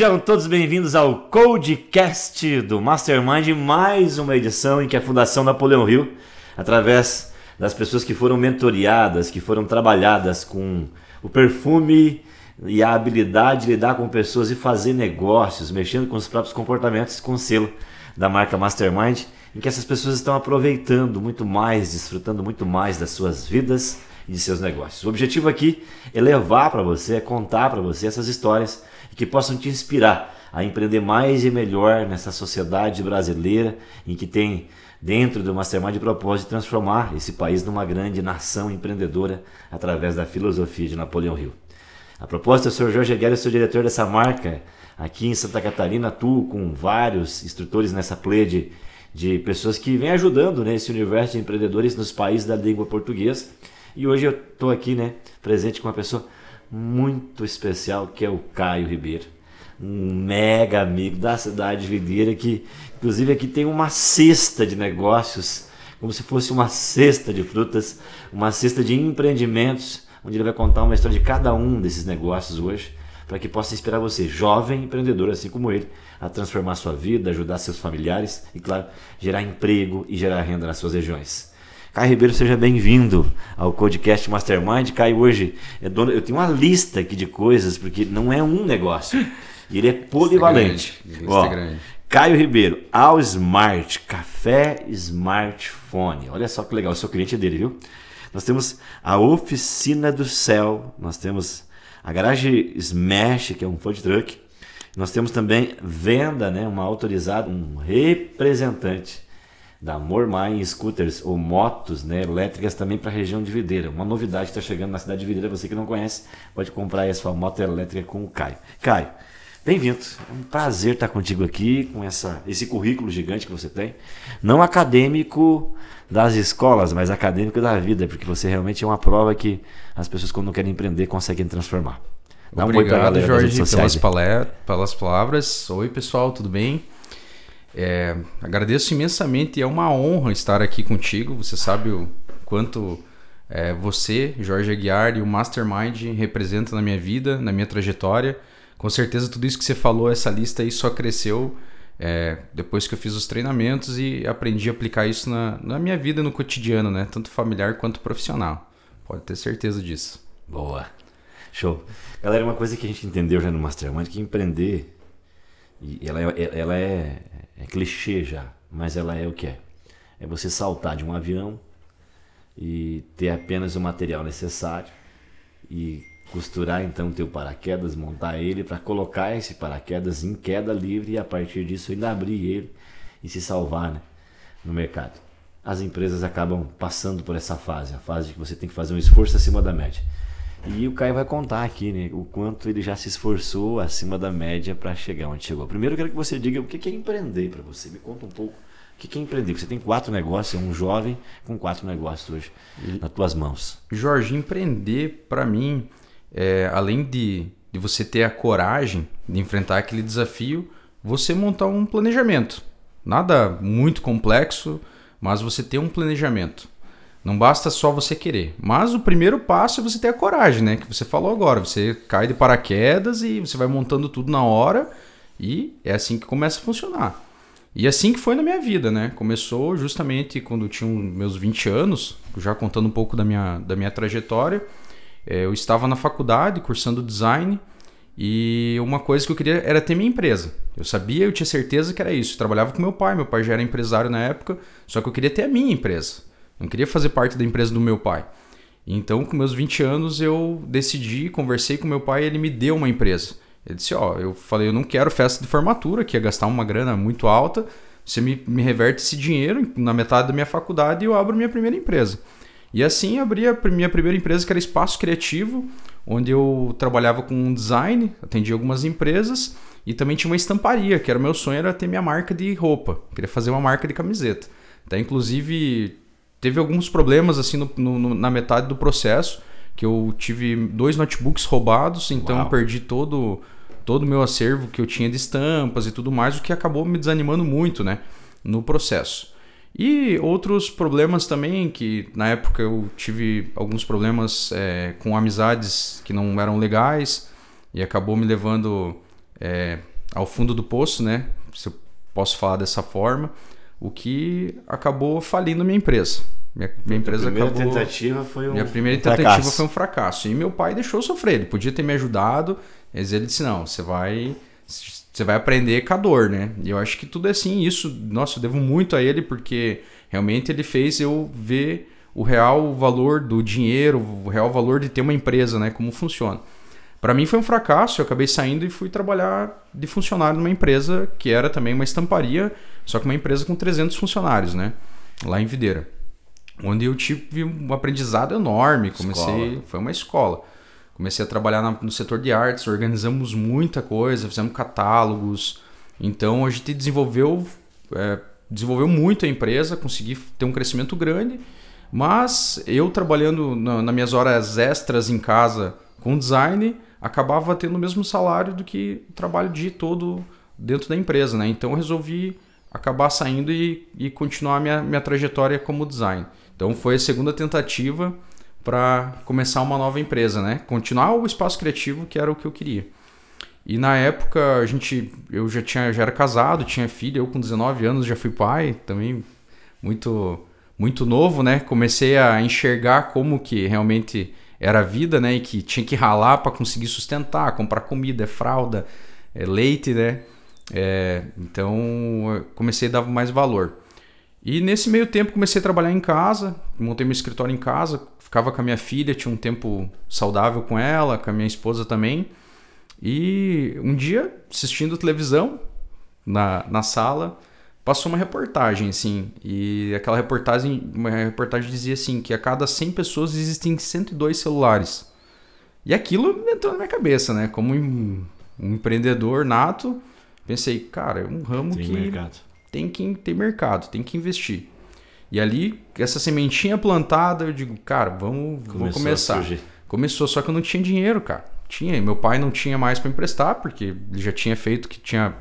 Sejam todos bem-vindos ao Codecast do Mastermind, mais uma edição em que a Fundação Napoleão Rio, através das pessoas que foram mentoreadas, que foram trabalhadas com o perfume e a habilidade de lidar com pessoas e fazer negócios, mexendo com os próprios comportamentos, com o selo da marca Mastermind, em que essas pessoas estão aproveitando muito mais, desfrutando muito mais das suas vidas e de seus negócios. O objetivo aqui é levar para você, é contar para você essas histórias que possam te inspirar a empreender mais e melhor nessa sociedade brasileira em que tem dentro do Mastermind de propósito de transformar esse país numa grande nação empreendedora através da filosofia de Napoleão Hill. A propósito, o Sr. Jorge Aguirre, sou diretor dessa marca aqui em Santa Catarina, atuo com vários instrutores nessa play de, de pessoas que vêm ajudando nesse né, universo de empreendedores nos países da língua portuguesa. E hoje eu estou aqui né, presente com uma pessoa muito especial que é o Caio Ribeiro, um mega amigo da cidade de Videira que inclusive aqui tem uma cesta de negócios, como se fosse uma cesta de frutas, uma cesta de empreendimentos, onde ele vai contar uma história de cada um desses negócios hoje, para que possa inspirar você, jovem empreendedor assim como ele, a transformar sua vida, ajudar seus familiares e claro, gerar emprego e gerar renda nas suas regiões. Caio Ribeiro, seja bem-vindo ao Codecast Mastermind. Caio, hoje é dono, eu tenho uma lista aqui de coisas, porque não é um negócio. E ele é polivalente. Lista grande, Ó, grande. Caio Ribeiro, ao Smart, café smartphone. Olha só que legal, eu sou cliente dele, viu? Nós temos a Oficina do Céu, nós temos a Garage Smash, que é um food truck. Nós temos também venda, né, uma autorizada, um representante da Mormai Scooters ou motos né, elétricas também para a região de Videira. Uma novidade está chegando na cidade de Videira, você que não conhece, pode comprar aí a sua moto elétrica com o Caio. Caio, bem-vindo. É um prazer estar contigo aqui com essa, esse currículo gigante que você tem. Não acadêmico das escolas, mas acadêmico da vida, porque você realmente é uma prova que as pessoas quando querem empreender conseguem transformar. Dá Obrigado, um Jorge, pelas, pelas palavras. Oi, pessoal, tudo bem? É, agradeço imensamente, é uma honra estar aqui contigo. Você sabe o quanto é, você, Jorge Aguiar e o Mastermind representam na minha vida, na minha trajetória. Com certeza tudo isso que você falou, essa lista aí só cresceu é, depois que eu fiz os treinamentos e aprendi a aplicar isso na, na minha vida, no cotidiano, né? Tanto familiar quanto profissional. Pode ter certeza disso. Boa. Show. Galera, uma coisa que a gente entendeu já no Mastermind é que empreender ela é, ela é clichê já, mas ela é o que é. É você saltar de um avião e ter apenas o material necessário e costurar então teu paraquedas, montar ele para colocar esse paraquedas em queda livre e a partir disso ainda abrir ele e se salvar né, no mercado. As empresas acabam passando por essa fase, a fase de que você tem que fazer um esforço acima da média. E o Caio vai contar aqui, né, o quanto ele já se esforçou acima da média para chegar onde chegou. Primeiro eu quero que você diga o que é empreender para você. Me conta um pouco o que é empreender. Você tem quatro negócios, é um jovem com quatro negócios hoje nas tuas mãos. Jorge, empreender para mim, é, além de, de você ter a coragem de enfrentar aquele desafio, você montar um planejamento. Nada muito complexo, mas você ter um planejamento. Não basta só você querer. Mas o primeiro passo é você ter a coragem, né? Que você falou agora. Você cai de paraquedas e você vai montando tudo na hora. E é assim que começa a funcionar. E assim que foi na minha vida, né? Começou justamente quando eu tinha meus 20 anos, já contando um pouco da minha, da minha trajetória. É, eu estava na faculdade cursando design e uma coisa que eu queria era ter minha empresa. Eu sabia, eu tinha certeza que era isso. Eu trabalhava com meu pai, meu pai já era empresário na época, só que eu queria ter a minha empresa. Não queria fazer parte da empresa do meu pai. Então, com meus 20 anos, eu decidi, conversei com meu pai e ele me deu uma empresa. Ele disse: Ó, eu falei, eu não quero festa de formatura, que ia gastar uma grana muito alta. Você me, me reverte esse dinheiro na metade da minha faculdade e eu abro minha primeira empresa. E assim abri a minha primeira empresa, que era Espaço Criativo, onde eu trabalhava com design, atendia algumas empresas e também tinha uma estamparia, que era o meu sonho era ter minha marca de roupa. Queria fazer uma marca de camiseta. Até inclusive teve alguns problemas assim no, no, na metade do processo, que eu tive dois notebooks roubados, então Uau. perdi todo todo o meu acervo que eu tinha de estampas e tudo mais, o que acabou me desanimando muito, né, no processo. E outros problemas também, que na época eu tive alguns problemas é, com amizades que não eram legais e acabou me levando é, ao fundo do poço, né? Se eu posso falar dessa forma, o que acabou falindo minha empresa. Minha, minha empresa a primeira acabou. tentativa foi um Minha primeira tentativa fracasso. foi um fracasso. E meu pai deixou sofrer. Ele podia ter me ajudado, mas ele disse: não, você vai. Você vai aprender com a dor, né? E eu acho que tudo é assim. Isso, nossa, eu devo muito a ele, porque realmente ele fez eu ver o real valor do dinheiro, o real valor de ter uma empresa, né? Como funciona. Para mim foi um fracasso, eu acabei saindo e fui trabalhar de funcionário numa empresa que era também uma estamparia, só que uma empresa com 300 funcionários, né? Lá em Videira. Onde eu tive um aprendizado enorme, comecei, Escola. foi uma escola. Comecei a trabalhar no setor de artes, organizamos muita coisa, fizemos catálogos. Então a gente desenvolveu, é, desenvolveu muito a empresa, consegui ter um crescimento grande. Mas eu trabalhando na, nas minhas horas extras em casa com design, acabava tendo o mesmo salário do que o trabalho dia todo dentro da empresa, né? Então eu resolvi acabar saindo e, e continuar minha, minha trajetória como design. Então foi a segunda tentativa para começar uma nova empresa, né? Continuar o espaço criativo que era o que eu queria. E na época a gente, eu já tinha, já era casado, tinha filha, eu com 19 anos já fui pai, também muito muito novo, né? Comecei a enxergar como que realmente era a vida, né? E que tinha que ralar para conseguir sustentar, comprar comida, fralda, é, leite, né? É, então comecei a dar mais valor. E nesse meio tempo comecei a trabalhar em casa, montei meu escritório em casa, ficava com a minha filha, tinha um tempo saudável com ela, com a minha esposa também. E um dia, assistindo televisão na, na sala, passou uma reportagem, assim. E aquela reportagem, uma reportagem dizia assim, que a cada 100 pessoas existem 102 celulares. E aquilo entrou na minha cabeça, né? Como um, empreendedor nato, pensei, cara, é um ramo Tem que mercado. tem que ter mercado, tem que investir. E ali, essa sementinha plantada, eu digo, cara, vamos, vamos Começou a começar. Começou, só que eu não tinha dinheiro, cara. Tinha, e meu pai não tinha mais para emprestar, porque ele já tinha feito que tinha.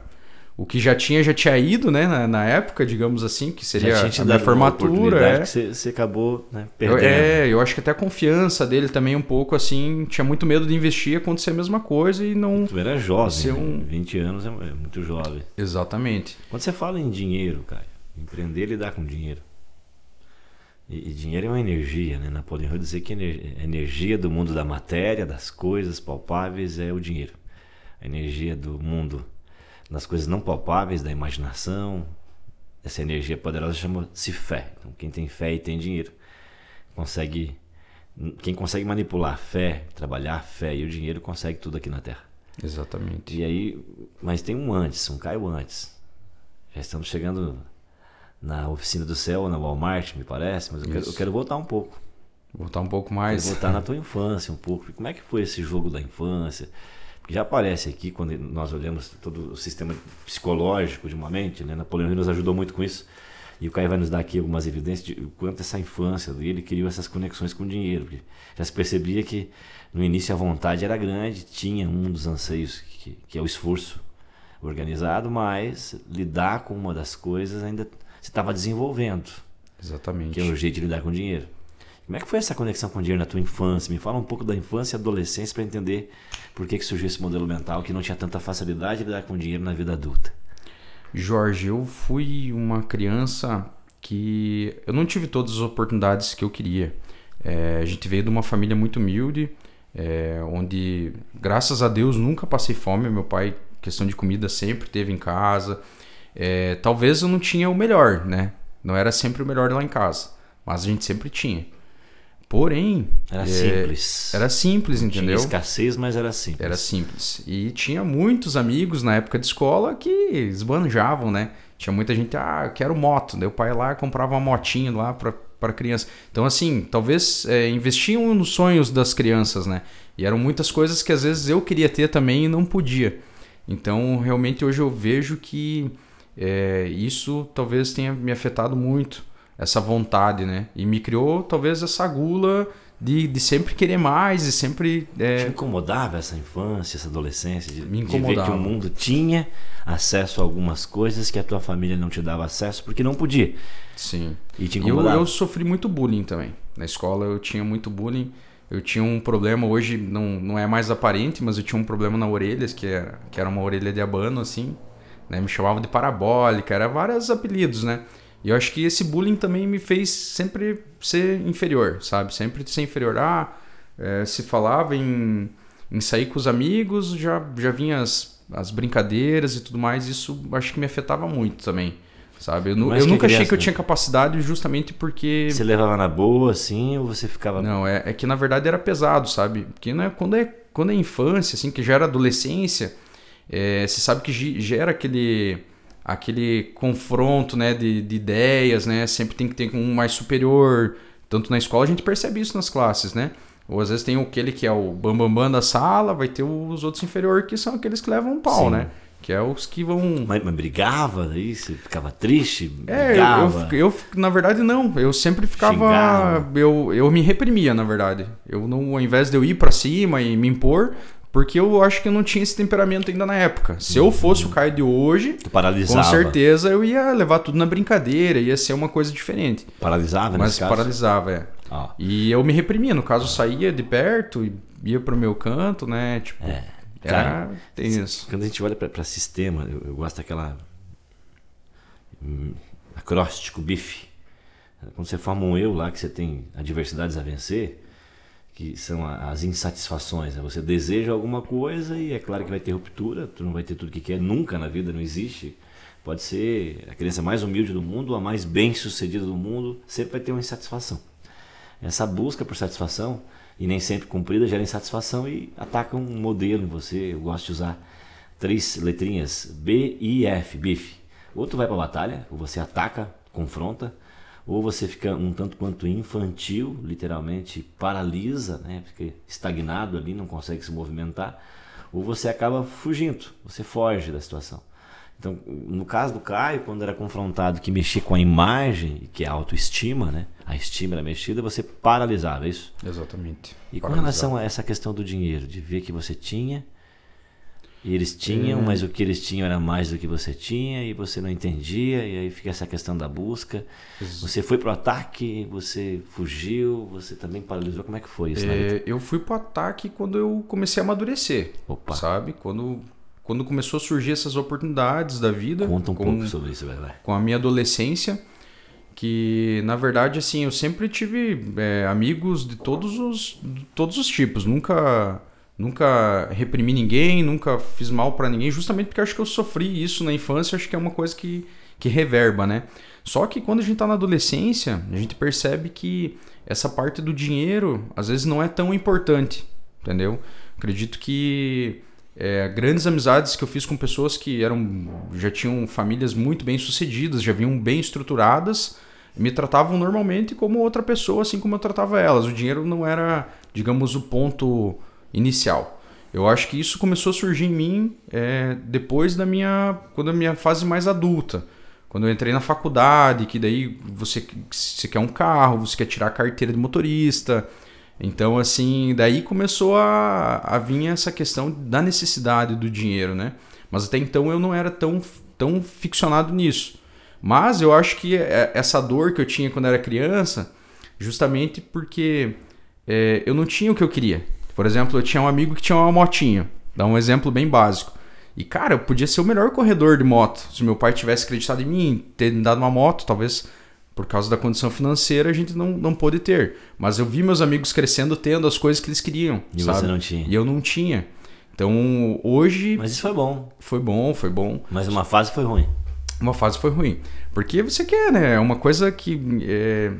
O que já tinha, já tinha ido, né? Na, na época, digamos assim, que seria Já tinha a minha formatura. É. que você, você acabou né, Eu, perdendo. é, eu acho que até a confiança dele também um pouco assim, tinha muito medo de investir, acontecer a mesma coisa e não. Tu era jovem, né? um- 20 anos é é muito jovem. Exatamente. Quando você fala em dinheiro, cara, empreender e lidar com dinheiro. E, e dinheiro é uma energia, né? Napoleão Hill dizia que a energia do mundo da matéria, das coisas palpáveis é o dinheiro. A energia do mundo das coisas não palpáveis, da imaginação, essa energia poderosa chama-se fé. Então, quem tem fé e tem dinheiro consegue. Quem consegue manipular a fé, trabalhar a fé e o dinheiro consegue tudo aqui na Terra. Exatamente. E aí, mas tem um antes, um Caio antes. Já estamos chegando na oficina do céu, na Walmart, me parece, mas eu quero, eu quero voltar um pouco. Voltar um pouco Quero mais. voltar na tua infância um pouco. Como é que foi esse jogo da infância? Já aparece aqui, quando nós olhamos todo o sistema psicológico de uma mente, né? Napoleão Hill nos ajudou muito com isso. E o Caio vai nos dar aqui algumas evidências de quanto essa infância dele criou essas conexões com o dinheiro. Porque já se percebia que no início a vontade era grande, tinha um dos anseios que, que é o esforço organizado, mas lidar com uma das coisas ainda se estava desenvolvendo, Exatamente. que é o jeito de lidar com o dinheiro. Como é que foi essa conexão com o dinheiro na tua infância? Me fala um pouco da infância e adolescência para entender por que, que surgiu esse modelo mental que não tinha tanta facilidade de lidar com o dinheiro na vida adulta. Jorge, eu fui uma criança que eu não tive todas as oportunidades que eu queria. É, a gente veio de uma família muito humilde, é, onde, graças a Deus, nunca passei fome. Meu pai, questão de comida, sempre teve em casa. É, talvez eu não tinha o melhor, né? Não era sempre o melhor lá em casa, mas a gente sempre tinha. Porém, Era é, simples. Era simples, Tinha entendeu? escassez, mas era simples. Era simples. E tinha muitos amigos na época de escola que esbanjavam, né? Tinha muita gente, ah, eu quero moto. Daí o pai lá comprava uma motinha lá pra, pra criança. Então, assim, talvez é, investiam nos sonhos das crianças, né? E eram muitas coisas que às vezes eu queria ter também e não podia. Então, realmente, hoje eu vejo que é, isso talvez tenha me afetado muito, essa vontade, né? E me criou talvez essa gula de, de sempre querer mais e sempre. é, Te incomodava essa infância, essa adolescência, de, Me de ver que incomodava. o mundo tinha acesso a algumas coisas que a tua família não te dava acesso porque não podia. Sim. E te E eu, incomodava. eu sofri muito bullying também. Na escola eu tinha muito bullying. Eu tinha um problema, hoje não, não é mais aparente, mas eu tinha um problema na orelha, que era, que era uma orelha de abano, assim. Né? Me chamavam de parabólica, era vários apelidos, né? E eu acho que esse bullying também me fez sempre ser inferior, sabe? Sempre ser inferior. Ah, é, se falava em, em sair com os amigos, já, já vinha as, as brincadeiras e tudo mais. Isso acho que me afetava muito também. Sabe? Eu, eu nunca achei que eu né? tinha capacidade justamente porque. Você levava na boa, assim, ou você ficava. Não, é, é que na verdade era pesado, sabe? Porque né, quando, é, quando é infância, assim, que já era adolescência, é, você sabe que ge- gera aquele, aquele confronto né, de, de ideias, né? Sempre tem que ter um mais superior. Tanto na escola a gente percebe isso nas classes, né? Ou às vezes tem aquele que é o bambambam bam, bam da sala, vai ter os outros inferiores que são aqueles que levam um pau, Sim. né? Que é os que vão Mas, mas brigava? Você ficava triste? é, eu, Brigava? eu, eu, na verdade, não. Eu sempre ficava. Xingava. Eu, eu me reprimia, na verdade. Eu não, ao invés de eu ir pra cima e me impor, porque eu acho que eu não tinha esse temperamento ainda na época. Se eu fosse o Caio de hoje, com certeza eu ia levar tudo na brincadeira, ia ser uma coisa diferente. Paralisava Mas nesse caso? paralisava, é. Ó, E eu me reprimia, no caso, eu saía de perto e ia pro meu canto, né? Tipo, É. era Cara, tenso. Quando a gente olha para sistema, eu, eu gosto daquela hum, acróstico, bife. Quando você forma um eu lá, que você tem adversidades a vencer, que são a- as insatisfações. né? Você deseja alguma coisa e é claro que vai ter ruptura, tu não vai ter tudo que quer nunca na vida, não existe. Pode ser a criança mais humilde do mundo, a mais bem sucedida do mundo, sempre vai ter uma insatisfação. Essa busca por satisfação, e nem sempre cumprida, gera insatisfação e ataca um modelo em você. Eu gosto de usar três letrinhas, B e F, bife. Ou tu vai para batalha, ou você ataca, confronta, ou você fica um tanto quanto infantil, literalmente paralisa, né? fica estagnado ali, não consegue se movimentar, ou você acaba fugindo, você foge da situação. Então, no caso do Caio, quando era confrontado que mexia com a imagem, que é a autoestima, né? A estima era mexida, você paralisava, é isso? Exatamente. E com relação a essa questão do dinheiro, de ver que você tinha, e eles tinham, É. mas o que eles tinham era mais do que você tinha, e você não entendia, e aí fica essa questão da busca. Você foi pro ataque, você fugiu, você também paralisou. Como é que foi isso? É, eu fui pro ataque quando eu comecei a amadurecer. Opa. Sabe? Quando, quando começou a surgir essas oportunidades da vida. Conta um com, pouco sobre isso, vai, vai. com a minha adolescência. Que na verdade, assim, eu sempre tive é, amigos de todos os, de todos os tipos. Nunca, nunca reprimi ninguém, nunca fiz mal pra ninguém, justamente porque acho que eu sofri isso na infância. Acho que é uma coisa que, que reverba, né? Só que quando a gente tá na adolescência, a gente percebe que essa parte do dinheiro às vezes não é tão importante, entendeu? Acredito que é, grandes amizades que eu fiz com pessoas que eram já tinham famílias muito bem sucedidas, já vinham bem estruturadas, me tratavam normalmente como outra pessoa, assim como eu tratava elas. O dinheiro não era, digamos, o ponto inicial. Eu acho que isso começou a surgir em mim é, depois da minha, quando a minha fase mais adulta. Quando eu entrei na faculdade, que daí você, você quer um carro, você quer tirar a carteira de motorista. Então, assim, daí começou a, a vir essa questão da necessidade do dinheiro, né? Mas até então eu não era tão, tão ficcionado nisso. Mas eu acho que é- essa dor que eu tinha quando era criança, justamente porque é, eu não tinha o que eu queria. Por exemplo, eu tinha um amigo que tinha uma motinha. Dá um exemplo bem básico. E, cara, eu podia ser o melhor corredor de moto. Se meu pai tivesse acreditado em mim, ter me dado uma moto, talvez por causa da condição financeira a gente não, não pôde ter. Mas eu vi meus amigos crescendo tendo as coisas que eles queriam. E sabe? você não tinha. E eu não tinha. Então, hoje Mas isso foi bom. foi bom, foi bom. Mas uma fase foi ruim. Uma fase foi ruim. Porque você quer, né? É uma coisa que. é,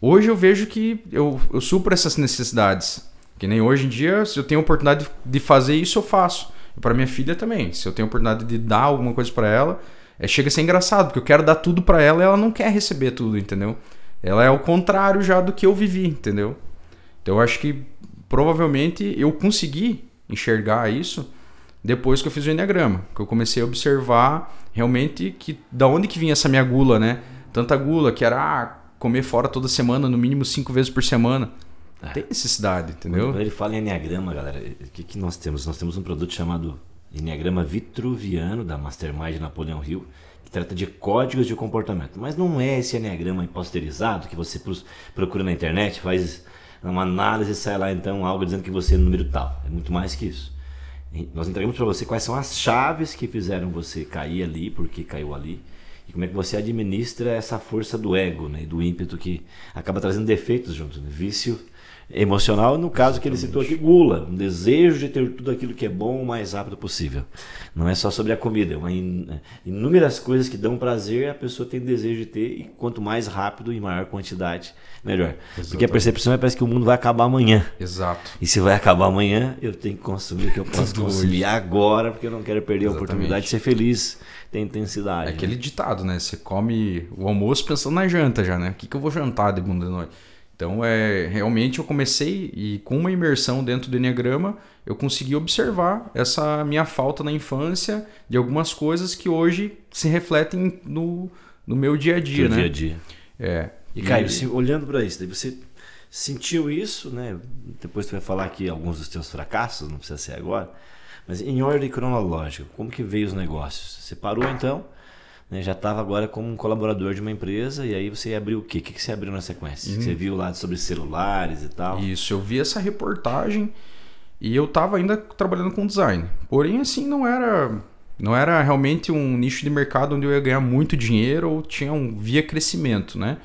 Hoje eu vejo que eu, eu supro essas necessidades. Que nem hoje em dia, se eu tenho oportunidade de fazer isso, eu faço. E para minha filha também. Se eu tenho oportunidade de dar alguma coisa para ela, é, chega a ser engraçado, porque eu quero dar tudo para ela e ela não quer receber tudo, entendeu? Ela é o contrário já do que eu vivi, entendeu? Então eu acho que provavelmente eu consegui enxergar isso depois que eu fiz o Enneagrama, que eu comecei a observar realmente que da onde que vinha essa minha gula, né? Tanta gula que era ah, comer fora toda semana, no mínimo cinco vezes por semana. É. Tem necessidade, Quando entendeu? ele fala em Enneagrama, galera, o que, que nós temos? Nós temos um produto chamado Enneagrama Vitruviano, da Mastermind Napoleão Hill, que trata de códigos de comportamento. Mas não é esse Enneagrama imposterizado que você procura na internet, faz numa análise sai lá então algo dizendo que você é número tal. É muito mais que isso. Nós entregamos para você quais são as chaves que fizeram você cair ali, porque caiu ali, e como é que você administra essa força do ego né, e do ímpeto que acaba trazendo defeitos junto. Né? Vício emocional, no caso que ele citou aqui, gula, um desejo de ter tudo aquilo que é bom o mais rápido possível. Não é só sobre a comida, é uma in, inúmeras coisas que dão prazer, a pessoa tem desejo de ter, e quanto mais rápido e maior quantidade, melhor. Exatamente. Porque a percepção é parece que o mundo vai acabar amanhã. Exato. E se vai acabar amanhã, eu tenho que consumir o que eu posso consumir agora, porque eu não quero perder Exatamente. a oportunidade de ser feliz, ter intensidade. É aquele né? ditado, né? Você come o almoço pensando na janta já, né? O que, que eu vou jantar de bunda de noite? Então, é, realmente eu comecei e com uma imersão dentro do Enneagrama, eu consegui observar essa minha falta na infância de algumas coisas que hoje se refletem no, no meu dia a dia, né? dia a dia. É. E, Caio, e... olhando para isso, você sentiu isso, né? Depois você vai falar aqui alguns dos teus fracassos, não precisa ser agora, mas em ordem cronológica, como que veio os negócios? Você parou então né, já estava agora como um colaborador de uma empresa e aí você abriu o quê? O que, que você abriu na sequência? Uhum. Você viu lá sobre celulares e tal? Isso, eu vi essa reportagem e eu estava ainda trabalhando com design. Porém, assim, não era não era realmente um nicho de mercado onde eu ia ganhar muito dinheiro ou tinha um via crescimento, né?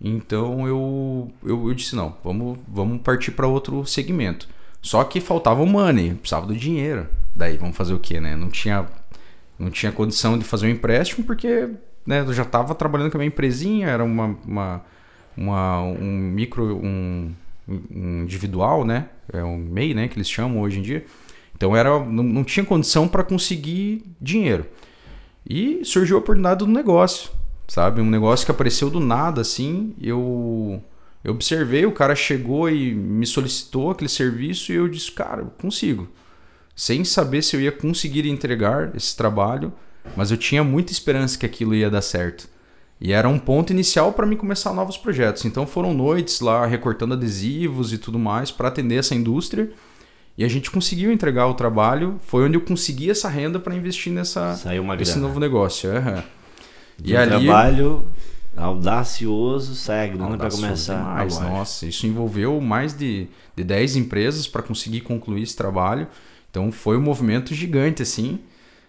Então eu, eu, eu disse, não, vamos, vamos partir para outro segmento. Só que faltava o money, precisava do dinheiro. Daí vamos fazer o quê, né? Não tinha não tinha condição de fazer um empréstimo porque né, eu já estava trabalhando com a minha empresinha, era uma, uma, uma um micro, um, um, individual, né? É um MEI, né? Que eles chamam hoje em dia. Então era, não, não tinha condição para conseguir dinheiro. E surgiu a oportunidade do negócio, sabe? Um negócio que apareceu do nada, assim. Eu, eu observei, o cara chegou e me solicitou aquele serviço e eu disse, cara, consigo sem saber se eu ia conseguir entregar esse trabalho, mas eu tinha muita esperança que aquilo ia dar certo. E era um ponto inicial para mim começar novos projetos. Então foram noites lá recortando adesivos e tudo mais para atender essa indústria. E a gente conseguiu entregar o trabalho. Foi onde eu consegui essa renda para investir nessa nesse novo negócio. Uhum. e um ali, trabalho audacioso, sai a grana para começar. Demais. Nossa, isso envolveu mais de, de 10 empresas para conseguir concluir esse trabalho. Então foi um movimento gigante, assim,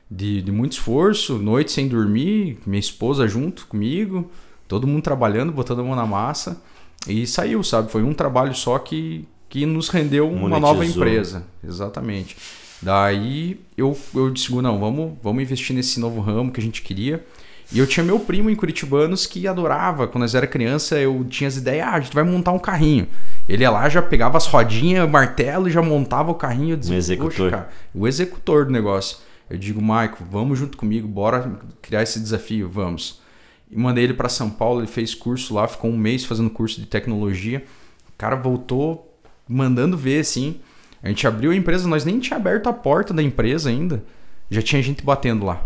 de, de muito esforço, noite sem dormir, minha esposa junto comigo, todo mundo trabalhando, botando a mão na massa. E saiu, sabe? Foi um trabalho só que, que nos rendeu Monetizou. uma nova empresa. Exatamente. Daí eu, eu disse, não, vamos, vamos investir nesse novo ramo que a gente queria. E eu tinha meu primo em Curitibanos que adorava. Quando nós era criança, eu tinha as ideias, ah, a gente vai montar um carrinho. Ele ia lá, já pegava as rodinhas, martelo e já montava o carrinho. Dizia, o executor. Cara, o executor do negócio. Eu digo, Maico, vamos junto comigo, bora criar esse desafio, vamos. E mandei ele para São Paulo, ele fez curso lá, ficou um mês fazendo curso de tecnologia. O cara voltou mandando ver, assim. A gente abriu a empresa, nós nem tinha aberto a porta da empresa ainda. Já tinha gente batendo lá.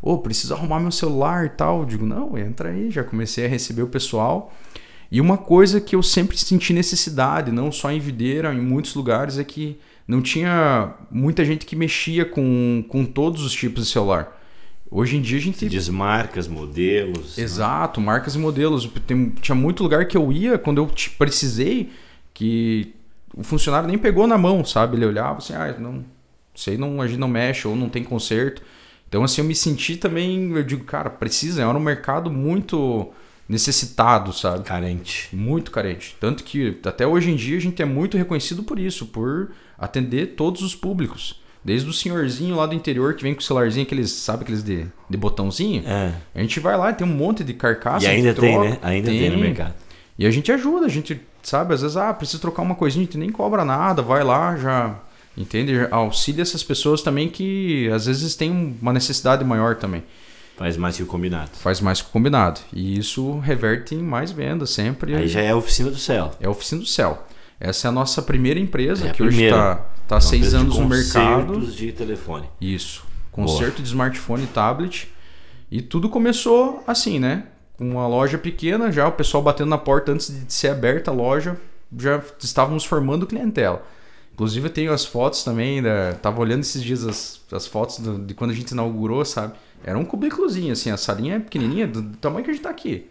Ô, oh, preciso arrumar meu celular e tal. Eu digo, não, entra aí. Já comecei a receber o pessoal. E uma coisa que eu sempre senti necessidade, não só em Videira, em muitos lugares, é que não tinha muita gente que mexia com, com todos os tipos de celular. Hoje em dia a gente. Diz marcas, modelos. Né? Exato, né? marcas e modelos. Tem, tinha muito lugar que eu ia quando eu precisei que o funcionário nem pegou na mão, sabe? Ele olhava assim, ah, não, sei, não, a gente não mexe ou não tem conserto. Então, assim, eu me senti também, eu digo, cara, precisa, era um mercado muito necessitado, sabe? Carente. Muito carente. Tanto que até hoje em dia a gente é muito reconhecido por isso, por atender todos os públicos. Desde o senhorzinho lá do interior que vem com o celularzinho, aqueles, sabe aqueles de, de botãozinho? É. A gente vai lá, tem um monte de carcaça. E ainda tem, troca, né? Ainda tem. tem no mercado. E a gente ajuda, a gente, sabe, às vezes, ah, precisa trocar uma coisinha, a gente nem cobra nada, vai lá, já. Entende? Auxilia essas pessoas também que às vezes têm uma necessidade maior também. Faz mais que o combinado. Faz mais que o combinado. E isso reverte em mais vendas sempre. Aí já é a oficina do céu. É a oficina do céu. Essa é a nossa primeira empresa, é que hoje está tá, tá seis anos no mercado. de telefone. Isso. Conserto Boa. de smartphone e tablet. E tudo começou assim, né? Com uma loja pequena, já o pessoal batendo na porta antes de ser aberta a loja, já estávamos formando clientela. Inclusive eu tenho as fotos também, da, tava olhando esses dias as, as fotos do, de quando a gente inaugurou, sabe? Era um cubículozinho, assim, a salinha é pequenininha, do, do tamanho que a gente tá aqui.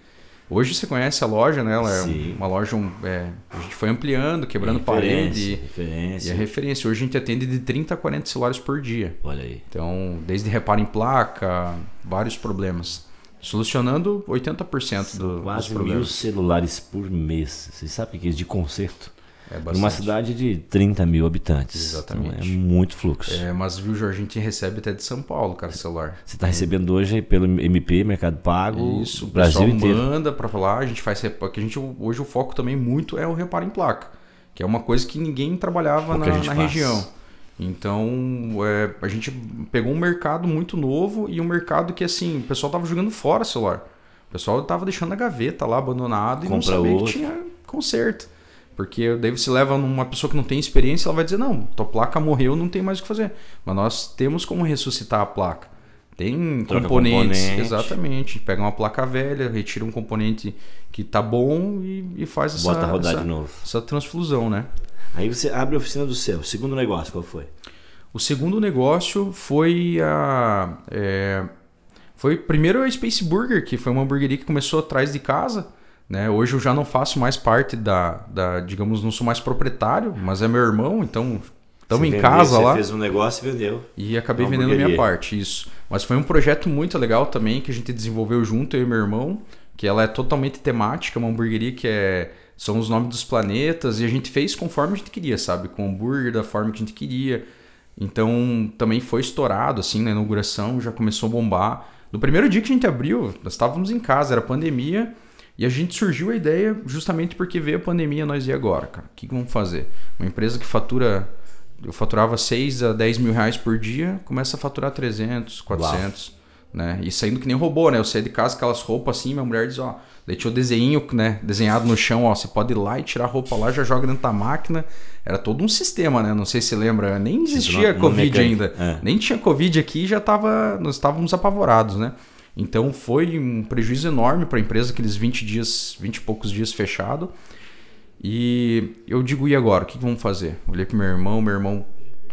Hoje você conhece a loja, né? Ela é Sim. uma loja, um, é, a gente foi ampliando, quebrando parede. Referência. E a referência, hoje a gente atende de 30 a 40 celulares por dia. Olha aí. Então, desde reparo em placa, vários problemas. Solucionando 80% do, dos Quase mil problemas. celulares por mês. Vocês sabem o que é isso de conserto? É Numa cidade de 30 mil habitantes. Exatamente. Então é muito fluxo. É, mas viu, Jorge, a gente recebe até de São Paulo, cara, celular. Você está recebendo hoje pelo MP, Mercado Pago, Isso, o Brasil pessoal inteiro. manda pra falar, a gente faz que a gente hoje o foco também muito é o reparo em placa, que é uma coisa que ninguém trabalhava na, na região. Então, é, a gente pegou um mercado muito novo e um mercado que assim, o pessoal tava jogando fora celular. O pessoal tava deixando na gaveta lá abandonado e não sabia outro. que tinha conserto. Porque daí você leva numa pessoa que não tem experiência, ela vai dizer: "Não, tua placa morreu, não tem mais o que fazer". Mas nós temos como ressuscitar a placa. Tem Troca componentes, componente. exatamente. Pega uma placa velha, retira um componente que tá bom e, e faz essa, Bota a rodar essa, de novo. essa transfusão, né? Aí você abre a oficina do céu. Segundo negócio, qual foi? O segundo negócio foi a. é, foi primeiro a Space Burger, que foi uma hamburgueria que começou atrás de casa. Né? Hoje eu já não faço mais parte da, da. Digamos, não sou mais proprietário, mas é meu irmão, então estamos Você em vendeu, casa você lá. fez um negócio e vendeu. E acabei Uma vendendo a minha parte, isso. Mas foi um projeto muito legal também que a gente desenvolveu junto, eu e meu irmão, que ela é totalmente temática, uma hamburgueria que é são os nomes dos planetas e a gente fez conforme a gente queria, sabe? Com hambúrguer da forma que a gente queria. Então também foi estourado assim na inauguração, já começou a bombar. No primeiro dia que a gente abriu, nós estávamos em casa, era pandemia, e a gente surgiu a ideia justamente porque veio a pandemia, nós e agora, cara? O que, que vamos fazer? Uma empresa que fatura eu faturava 6 a 10 mil reais por dia, começa a faturar 300, 400, né? E saindo que nem robô, né? Eu saí de casa com aquelas roupas assim, minha mulher diz, ó, tinha o desenho, né, desenhado no chão, ó, você pode ir lá e tirar a roupa lá, já joga dentro da máquina. Era todo um sistema, né? Não sei se lembra, nem existia uma Covid ainda. é. Nem tinha Covid aqui, já tava, nós estávamos apavorados, né? Então foi um prejuízo enorme para a empresa, aqueles 20 dias, 20 e poucos dias fechado. E eu digo, e agora? O que que vamos fazer? Olhei pro meu irmão, meu irmão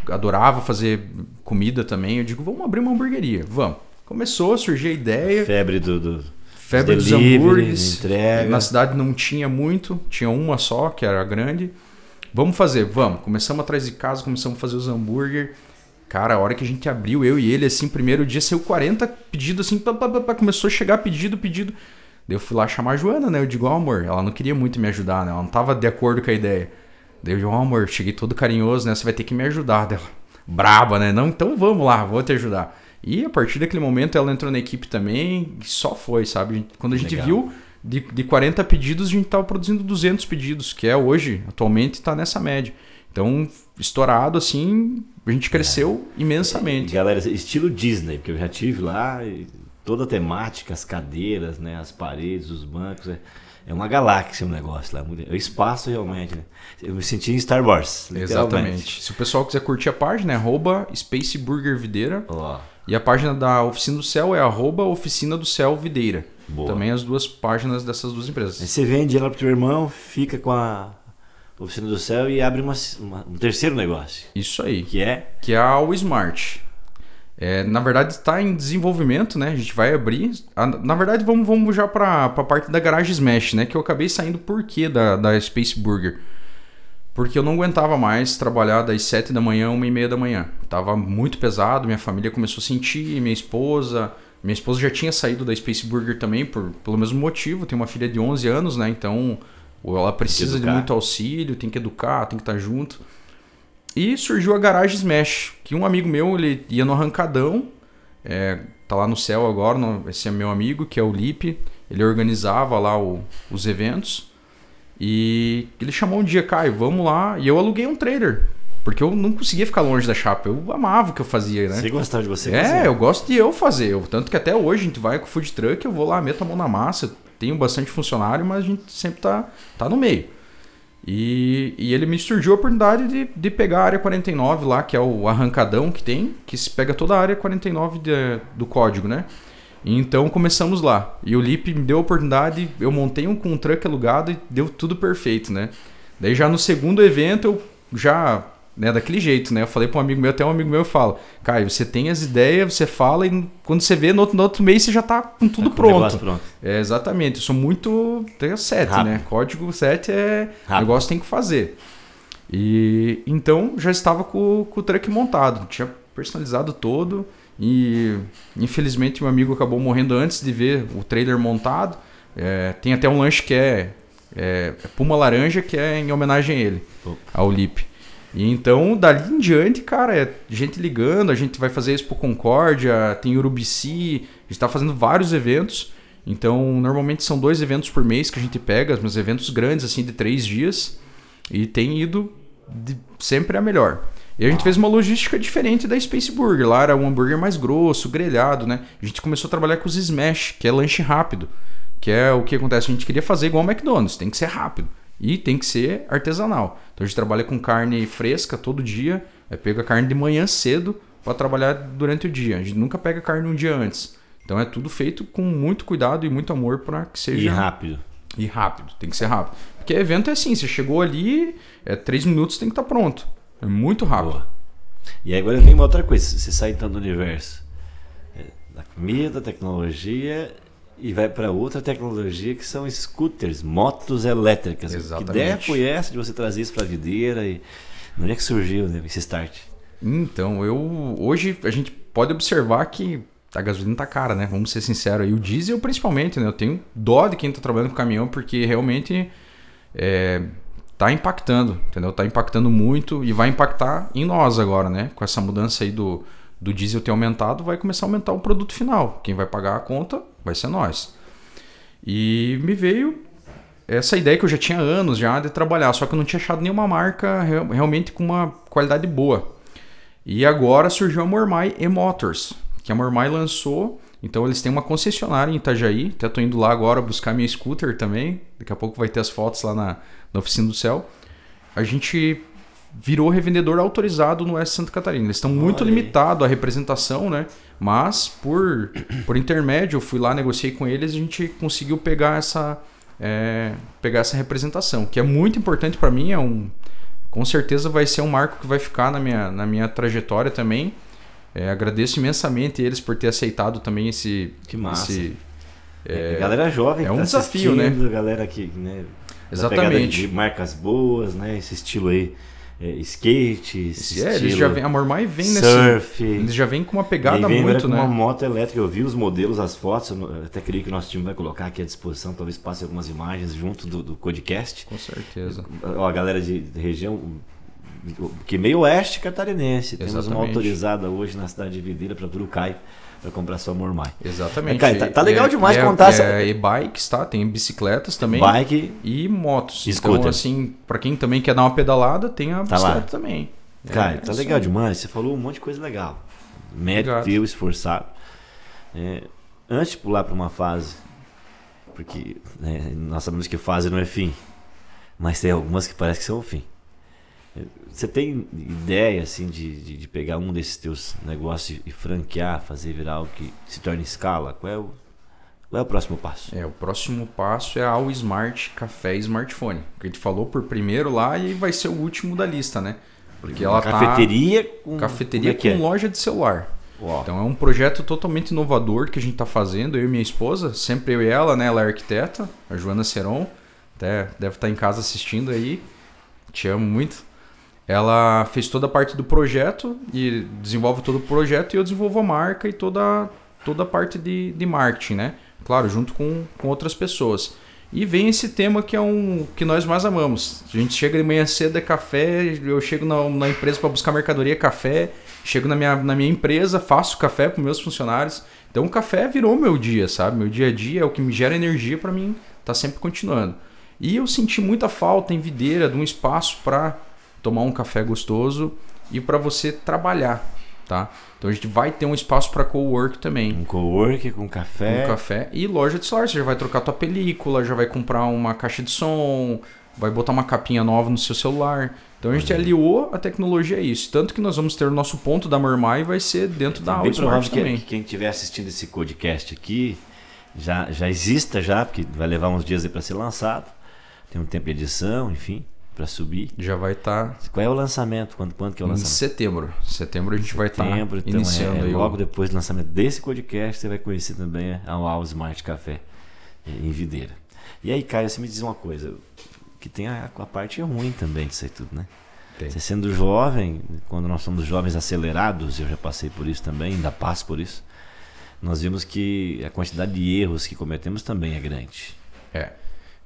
adorava fazer comida também. Eu digo, vamos abrir uma hamburgueria, vamos. Começou a surgir a ideia, Febre do, do febre dos hambúrgueres. entrega. Na cidade não tinha muito, tinha uma só, que era grande. Vamos fazer, vamos. Começamos atrás de casa, começamos a fazer os hambúrguer. Cara, a hora que a gente abriu, eu e ele, assim, primeiro dia saiu 40 pedidos, assim, pá, pá, pá, começou a chegar pedido, pedido. Daí eu fui lá chamar a Joana, né? Eu digo, ó, amor, ela não queria muito me ajudar, né? Ela não tava de acordo com a ideia. Daí eu digo, ó, amor, cheguei todo carinhoso, né? Você vai ter que me ajudar dela. Braba, né? Não, então vamos lá, vou te ajudar. E a partir daquele momento ela entrou na equipe também, e só foi, sabe? Quando a gente Legal. viu, de, de 40 pedidos, a gente tava produzindo 200 pedidos, que é hoje, atualmente, tá nessa média. Então, estourado assim, a gente cresceu imensamente. Galera, estilo Disney, porque eu já tive lá toda a temática, as cadeiras, né, as paredes, os bancos. É, é uma galáxia o negócio lá. É o espaço realmente. Né? Eu me senti em Star Wars. Exatamente. Se o pessoal quiser curtir a página, é arroba Space Burger Videira. Ó, E a página da Oficina do Céu é arroba Oficina do Céu Videira. Boa. Também as duas páginas dessas duas Aí empresas. você vende ela pro teu irmão, fica com a oficina do céu e abre uma, uma- um terceiro negócio, Isso aí. que é que é a All Smart. É, na verdade está em desenvolvimento, né? A gente vai abrir. A- na verdade, vamos, vamos já para a parte da Garage Smash, né? Que eu acabei saindo por quê da, da Space Burger? Porque eu não aguentava mais trabalhar das 7 da manhã, 1 e meia da manhã. Tava muito pesado, minha família começou a sentir, minha esposa. Minha esposa já tinha saído da Space Burger também, por, pelo mesmo motivo. Tem uma filha de 11 anos, né? Então ela precisa de muito auxílio, tem que educar, tem que estar junto. E surgiu a Garage Smash, que um amigo meu, ele ia no arrancadão, é, tá lá no céu agora, no- esse é meu amigo, que é o Lipe, ele organizava lá o- os eventos, e ele chamou um dia, Caio, vamos lá, e eu aluguei um trailer, porque eu não conseguia ficar longe da chapa, eu amava o que eu fazia, né? você gostava de você É, cozinhar. eu gosto de eu fazer. Eu, tanto que até hoje a gente vai com o food truck, eu vou lá, meto a mão na massa. Tenho bastante funcionário, mas a gente sempre tá, tá no meio. E, e ele me surgiu a oportunidade de, de pegar a área 49 lá, que é o arrancadão que tem, que se pega toda a área 49 de- do código, né? Então começamos lá. E o Lip me deu a oportunidade, eu montei um com um truck alugado e deu tudo perfeito, né? Daí já no segundo evento eu já né, daquele jeito, né? Eu falei para um amigo meu, até um amigo meu fala, Caio, você tem as ideias, você fala e quando você vê no outro, no outro mês você já tá com tudo Tá com pronto. pronto. É, exatamente. Eu sou muito. Tem 7, Rápido. né? Código 7 é. Rápido. negócio tem que fazer. E então já estava com, com o truck montado. Tinha personalizado todo. E infelizmente meu amigo acabou morrendo antes de ver o trailer montado. É, tem até um lanche que é, é, é Puma Laranja, que é em homenagem a ele, Pô. ao Lip. E então, dali em diante, cara, é gente ligando, a gente vai fazer Expo Concórdia, tem Urubici, a gente tá fazendo vários eventos. Então, normalmente são dois eventos por mês que a gente pega, mas eventos grandes, assim, de três dias. E tem ido de- sempre a melhor. E a gente fez uma logística diferente da Space Burger. Lá era um hambúrguer mais grosso, grelhado, né? A gente começou a trabalhar com os Smash, que é lanche rápido. Que é o que acontece. A gente queria fazer igual ao McDonald's, tem que ser rápido. E tem que ser artesanal. Então a gente trabalha com carne fresca todo dia. Aí pega a carne de manhã cedo para trabalhar durante o dia. A gente nunca pega carne um dia antes. Então é tudo feito com muito cuidado e muito amor para que seja E rápido. e rápido, tem que ser rápido. Porque evento é assim, você chegou ali, é três minutos tem que estar pronto. É muito rápido. Boa. E agora vem uma outra coisa. Você sai então do universo é, da comida, tecnologia e vai para outra tecnologia que são scooters, motos elétricas. Exatamente. Que ideia foi essa de você trazer isso para a videira e onde é que surgiu né, esse start? Então, eu hoje a gente pode observar que a gasolina tá cara, né? Vamos ser sinceros aí. O diesel principalmente, né? Eu tenho dó de quem tá trabalhando com caminhão porque realmente é, tá impactando, entendeu? Tá impactando muito e vai impactar em nós agora, né? Com essa mudança aí do, do diesel ter aumentado, vai começar a aumentar o produto final. Quem vai pagar a conta vai ser nós. E me veio essa ideia que eu já tinha anos já de trabalhar, só que eu não tinha achado nenhuma marca real- realmente com uma qualidade boa. E agora surgiu a Mormai E-Motors, que a Mormai lançou. Então eles têm uma concessionária em Itajaí. Até tô indo lá agora buscar minha scooter também. Daqui a pouco vai ter as fotos lá na, na oficina do céu. A gente virou revendedor autorizado no Oeste Santa Catarina. Eles estão muito limitados à representação, né? Mas por, por intermédio, eu fui lá, negociei com eles, a gente conseguiu pegar essa, é, pegar essa representação, que é muito importante para mim. É um, com certeza vai ser um marco que vai ficar na minha, na minha trajetória também. É, agradeço imensamente eles por ter aceitado também esse. Que massa. esse- É, galera jovem é um tá desafio, né? Galera que, né, pegada exatamente. De marcas boas, né? Esse estilo aí, é, skate, esse Esse- é, eles já vêm, a Mormai vem nesse. surf. Eles já vêm com uma pegada vem muito, né? uma moto elétrica. Eu vi os modelos, as fotos. até creio que o nosso time vai colocar aqui à disposição. Talvez passe algumas imagens junto do, do podcast. Com certeza. Ó, a galera de, de região. Que meio oeste catarinense. Temos uma Exatamente. autorizada hoje na cidade de Videira para Urucai para comprar sua Mormai. Exatamente. Cara, tá- tá legal É- demais é, contar essa- É, e-bikes, tá? Tem bicicletas também. Bike. E motos. Scooter. Então, assim, pra quem também quer dar uma pedalada, tem a Tá bicicleta lá. também. Cara, É, tá isso legal aí. demais. Você falou um monte de coisa legal. Obrigado. teu, esforçado. É, antes de pular para uma fase, porque né, nós sabemos que fase não é fim, mas tem algumas que parece que são o fim. Você tem ideia assim de, de, de pegar um desses teus negócios e franquear, fazer virar algo que se torne escala? Qual é o, qual é o próximo passo? É, o próximo passo é a All Smart Café e Smartphone. Que a gente falou por primeiro lá e vai ser o último da lista, né? Porque ela Uma cafeteria com tá cafeteria como é com é? loja de celular. Uau. Então é um projeto totalmente inovador que a gente está fazendo, eu e minha esposa, sempre eu e ela, né? Ela é arquiteta, a Joana Seron, até deve estar em casa assistindo aí, te amo muito. Ela fez toda a parte do projeto e desenvolve todo o projeto e eu desenvolvo a marca e toda, toda a parte de, de marketing, né? Claro, junto com, com outras pessoas. E vem esse tema que é um que nós mais amamos. A gente chega de manhã cedo, é café, eu chego na, na empresa para buscar mercadoria, café, chego na minha, na minha empresa, faço café para meus funcionários. Então o café virou meu dia, sabe? Meu dia a dia é o que me gera energia para mim tá sempre continuando. E eu senti muita falta em Videira de um espaço para tomar um café gostoso e para você trabalhar, tá? Então a gente vai ter um espaço para co-work também Um cowork com café. um café e loja de celular. Você já vai trocar tua película, já vai comprar uma caixa de som, vai botar uma capinha nova no seu celular. Então a gente aliou a tecnologia a isso. Tanto que nós vamos ter o nosso ponto da Mormai vai ser dentro da aula Smart que, também. que quem estiver assistindo esse podcast aqui já, já exista já, porque vai levar uns dias aí para ser lançado. Tem um tempo de edição, enfim. Para subir. Já vai estar. Tá... Qual é o lançamento? Quando, quando que é o lançamento? Em setembro. Setembro a gente vai estar tá então iniciando. É, logo depois do lançamento desse podcast, você vai conhecer também a Wow Smart Café em Videira. E aí, Caio, você me diz uma coisa, que tem a, a parte ruim também disso aí tudo, né? Tem. Você sendo jovem, quando nós somos jovens acelerados, eu já passei por isso também, ainda passo por isso, nós vimos que a quantidade de erros que cometemos também é grande. É.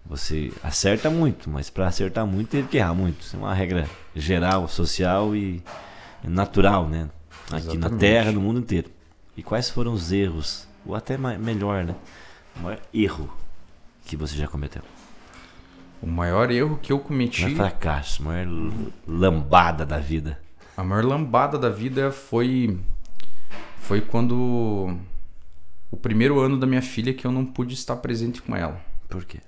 Você acerta muito, mas para acertar muito teve que errar muito. Isso é uma regra geral, social e natural, né? Aqui Exatamente. na Terra, no mundo inteiro. E quais foram os erros, ou até melhor, né? O maior erro que você já cometeu? O maior erro que eu cometi. Não é fracasso, a maior lambada da vida. A maior lambada da vida foi. Foi quando. O primeiro ano da minha filha que eu não pude estar presente com ela. Por quê?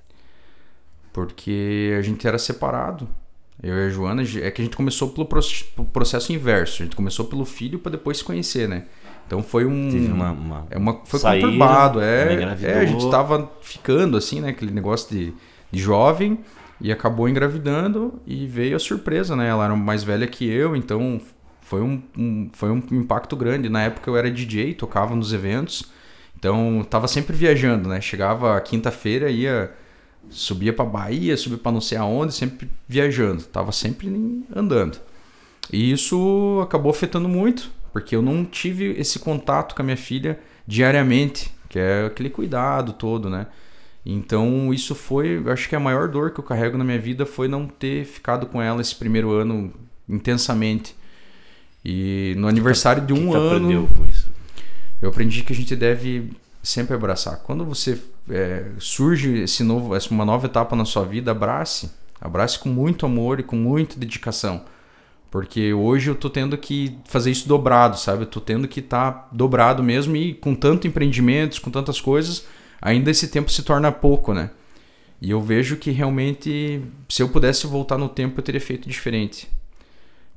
Porque a gente era separado. Eu e a Joana, é que a gente começou pelo processo inverso. A gente começou pelo filho para depois se conhecer, né? Então foi um. Teve uma. uma é uma foi saíra, conturbado. É, é, a gente tava ficando assim, né? Aquele negócio de, de jovem e acabou engravidando e veio a surpresa, né? Ela era mais velha que eu, então foi um, um, foi um impacto grande. Na época eu era DJ, tocava nos eventos, então tava sempre viajando, né? Chegava quinta-feira, ia subia para Bahia, subia para não sei aonde, sempre viajando, tava sempre andando. E isso acabou afetando muito, porque eu não tive esse contato com a minha filha diariamente, que é aquele cuidado todo, né? Então isso foi, acho que a maior dor que eu carrego na minha vida foi não ter ficado com ela esse primeiro ano intensamente. E no aniversário de um que ano, aprendeu com isso? eu aprendi que a gente deve sempre abraçar. Quando você é, surge esse novo, uma nova etapa na sua vida, abrace, abrace com muito amor e com muita dedicação. Porque hoje eu tô tendo que fazer isso dobrado, sabe? Eu tô tendo que estar tá dobrado mesmo e com tanto empreendimentos, com tantas coisas, ainda esse tempo se torna pouco, né? E eu vejo que realmente, se eu pudesse voltar no tempo, eu teria feito diferente.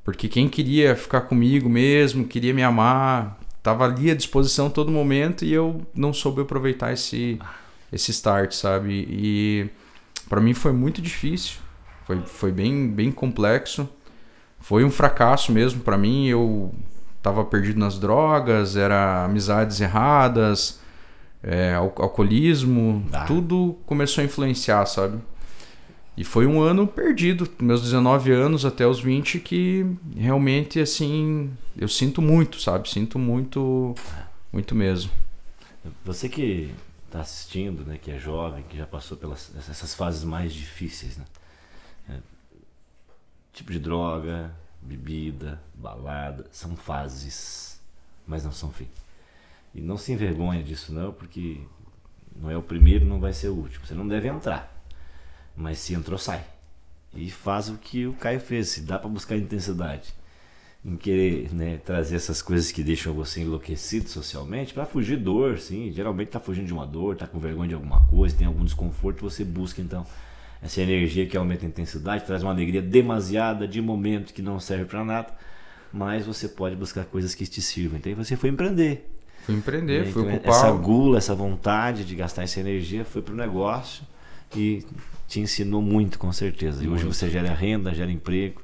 Porque quem queria ficar comigo mesmo, queria me amar, estava ali à disposição todo momento e eu não soube aproveitar esse, esse start, sabe? E para mim foi muito difícil, foi, foi bem, bem complexo. Foi um fracasso mesmo para mim. Eu estava perdido nas drogas, era amizades erradas, é, alcoolismo, ah. tudo começou a influenciar, sabe? E foi um ano perdido, meus 19 anos até os 20, que realmente, assim, eu sinto muito, sabe? Sinto muito, muito mesmo. Você que está assistindo, né, que é jovem, que já passou pelas essas fases mais difíceis, né? É, tipo de droga, bebida, balada, são fases, mas não são fim. E não se envergonha disso não, porque não é o primeiro, não vai ser o último. Você não deve entrar mas se entrou, sai. E faz o que o Caio fez. Se dá para buscar intensidade em querer né, trazer essas coisas que deixam você enlouquecido socialmente, para fugir dor, sim. Geralmente tá fugindo de uma dor, tá com vergonha de alguma coisa, tem algum desconforto, você busca então essa energia que aumenta a intensidade, traz uma alegria demasiada de momento que não serve para nada, mas você pode buscar coisas que te sirvam. Então você foi empreender. Fui empreender, né? fui então, ocupar. Essa gula, essa vontade de gastar essa energia foi pro negócio e te ensinou muito, com certeza. E hoje você gera renda, gera emprego.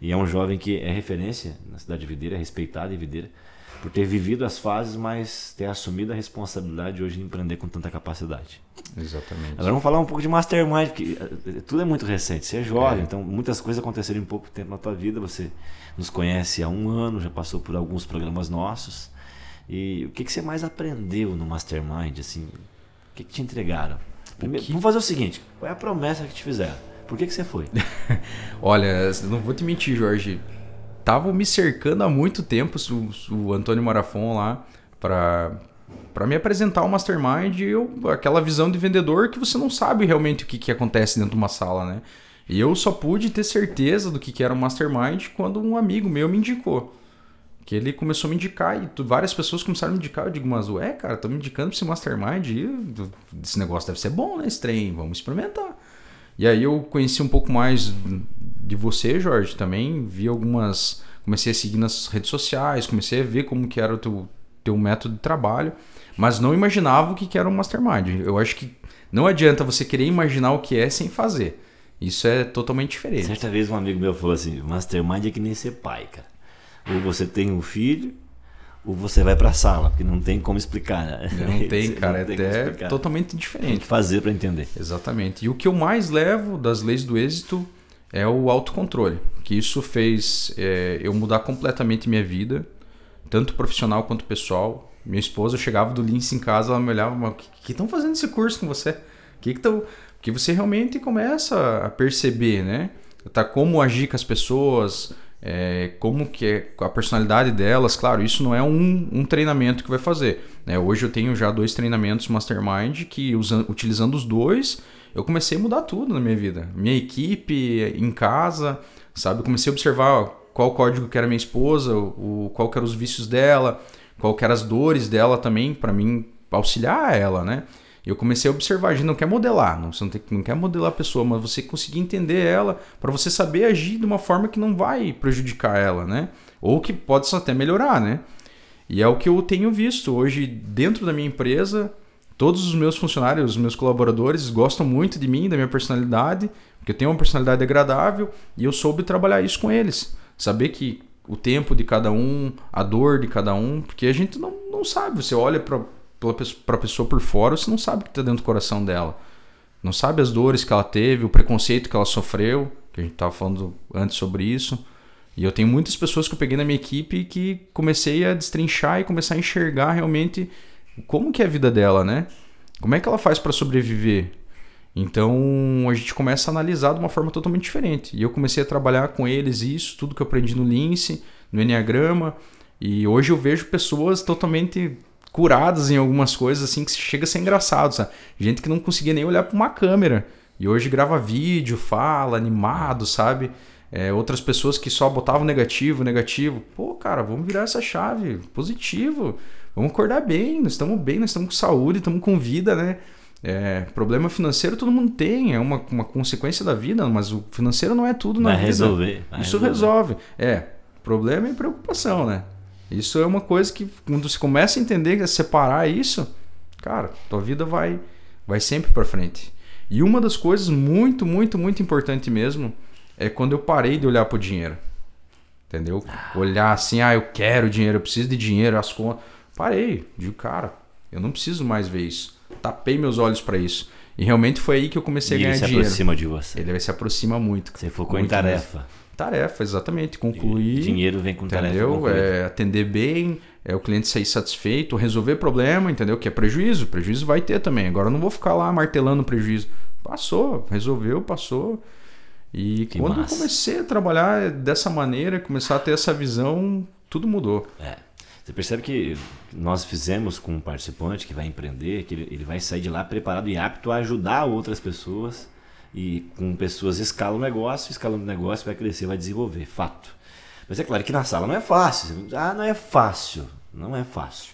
E é um jovem que é referência na cidade de Videira, é respeitado em Videira, por ter vivido as fases, mas ter assumido a responsabilidade hoje de empreender com tanta capacidade. Exatamente. Agora vamos falar um pouco de Mastermind, porque eh, tudo é muito recente. Você é jovem, é. então muitas coisas aconteceram em pouco tempo na tua vida. Você nos conhece há um ano, já passou por alguns programas nossos. E o que, que você mais aprendeu no Mastermind? Assim, o que, que te entregaram? Primeiro, que... Vamos fazer o seguinte: qual é a promessa que te fizeram? Por que, que você foi? Olha, não vou te mentir, Jorge. Estavam me cercando há muito tempo o, o Antônio Marafon lá para para me apresentar o Mastermind e eu, aquela visão de vendedor que você não sabe realmente o que, que acontece dentro de uma sala, né? E eu só pude ter certeza do que, que era o Mastermind quando um amigo meu me indicou. Que ele começou a me indicar e várias pessoas começaram a me indicar. Eu digo, mas ué, cara, tô me indicando pra esse Mastermind. E esse negócio deve ser bom, né? Esse trem, vamos experimentar. E aí eu conheci um pouco mais de você, Jorge, também. Vi algumas. Comecei a seguir nas redes sociais, comecei a ver como que era o teu, teu método de trabalho, mas não imaginava o que, que era um Mastermind. Eu acho que não adianta você querer imaginar o que é sem fazer. Isso é totalmente diferente. Certa vez um amigo meu falou assim: Mastermind é que nem ser pai, cara. Ou você tem um filho, ou você vai pra sala, porque não tem como explicar. Né? Não tem, cara. Não tem é até totalmente diferente. Tem que fazer para entender. Exatamente. E o que eu mais levo das leis do êxito é o autocontrole. Que isso fez é, eu mudar completamente minha vida, tanto profissional quanto pessoal. Minha esposa chegava do Lince em casa, ela me olhava, mas o que estão fazendo esse curso com você? Que que tão... Porque você realmente começa a perceber, né? Tá como agir com as pessoas, é, como que é a personalidade delas. Claro, isso não é um, um treinamento que vai fazer. Né? Hoje eu tenho já dois treinamentos mastermind que usando, utilizando os dois eu comecei a mudar tudo na minha vida. Minha equipe em casa, sabe? Eu comecei a observar qual código que era minha esposa, o, qual que eram os vícios dela, qual que eram as dores dela também, para mim auxiliar ela, né? Eu comecei a observar, a gente não quer modelar, não, você não, tem, não quer modelar a pessoa, mas você conseguir entender ela para você saber agir de uma forma que não vai prejudicar ela, né? Ou que pode até melhorar, né? E é o que eu tenho visto hoje dentro da minha empresa. Todos os meus funcionários, os meus colaboradores gostam muito de mim, da minha personalidade, porque eu tenho uma personalidade agradável e eu soube trabalhar isso com eles. Saber que o tempo de cada um, a dor de cada um, porque a gente não, não sabe. Você olha para para a pessoa por fora, você não sabe o que está dentro do coração dela. Não sabe as dores que ela teve, o preconceito que ela sofreu, que a gente estava falando antes sobre isso. E eu tenho muitas pessoas que eu peguei na minha equipe que comecei a destrinchar e começar a enxergar realmente como que é a vida dela, né? Como é que ela faz para sobreviver? Então a gente começa a analisar de uma forma totalmente diferente. E eu comecei a trabalhar com eles isso, tudo que eu aprendi no Lince, no Enneagrama. E hoje eu vejo pessoas totalmente curadas em algumas coisas assim que chega a ser engraçado, sabe? Gente que não conseguia nem olhar para uma câmera e hoje grava vídeo, fala, animado, sabe? É, outras pessoas que só botavam negativo, negativo. Pô, cara, vamos virar essa chave, positivo. Vamos acordar bem, nós estamos bem, nós estamos com saúde, estamos com vida, né? É, problema financeiro todo mundo tem, é uma, uma consequência da vida, mas o financeiro não é tudo na vai vida. Resolver, vai Isso resolver. resolve. É, problema e preocupação, né? Isso é uma coisa que quando você começa a entender, a separar isso, cara, tua vida vai vai sempre para frente. E uma das coisas muito, muito, muito importante mesmo é quando eu parei de olhar para o dinheiro. Entendeu? Olhar assim, ah, eu quero dinheiro, eu preciso de dinheiro, as contas. Parei, digo, cara, eu não preciso mais ver isso. Tapei meus olhos para isso. E realmente foi aí que eu comecei e a ganhar dinheiro. Ele se aproxima de você. Ele se aproxima muito. Você focou muito em tarefa. Mesmo. Tarefa, exatamente. Concluir. Dinheiro vem com entendeu? tarefa. É, atender bem, é o cliente sair satisfeito, resolver problema, entendeu? Que é prejuízo. Prejuízo vai ter também. Agora eu não vou ficar lá martelando prejuízo. Passou, resolveu, passou. E que quando massa. eu comecei a trabalhar dessa maneira, começar a ter essa visão, tudo mudou. É. Você percebe que nós fizemos com um participante que vai empreender, que ele, ele vai sair de lá preparado e apto a ajudar outras pessoas e com pessoas escala o negócio, escalando o negócio vai crescer, vai desenvolver, fato. Mas é claro que na sala não é fácil. Ah, não é fácil. Não é fácil.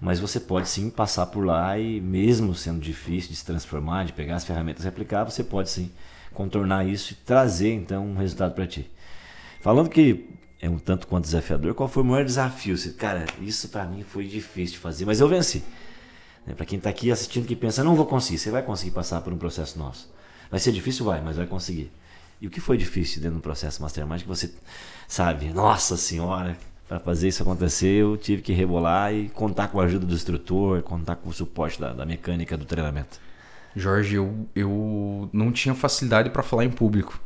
Mas você pode sim passar por lá e mesmo sendo difícil de se transformar, de pegar as ferramentas e aplicar, você pode sim contornar isso e trazer então um resultado para ti. Falando que é um tanto quanto desafiador, qual foi o maior desafio? Cara, isso para mim foi difícil de fazer, mas eu venci. Né, para quem está aqui assistindo que pensa, não vou conseguir, você vai conseguir passar por um processo nosso. Vai ser difícil? Vai, mas vai conseguir. E o que foi difícil dentro do processo Mastermind que você sabe, nossa senhora, para fazer isso acontecer eu tive que rebolar e contar com a ajuda do instrutor, contar com o suporte da, da mecânica do treinamento. Jorge, eu, eu não tinha facilidade para falar em público.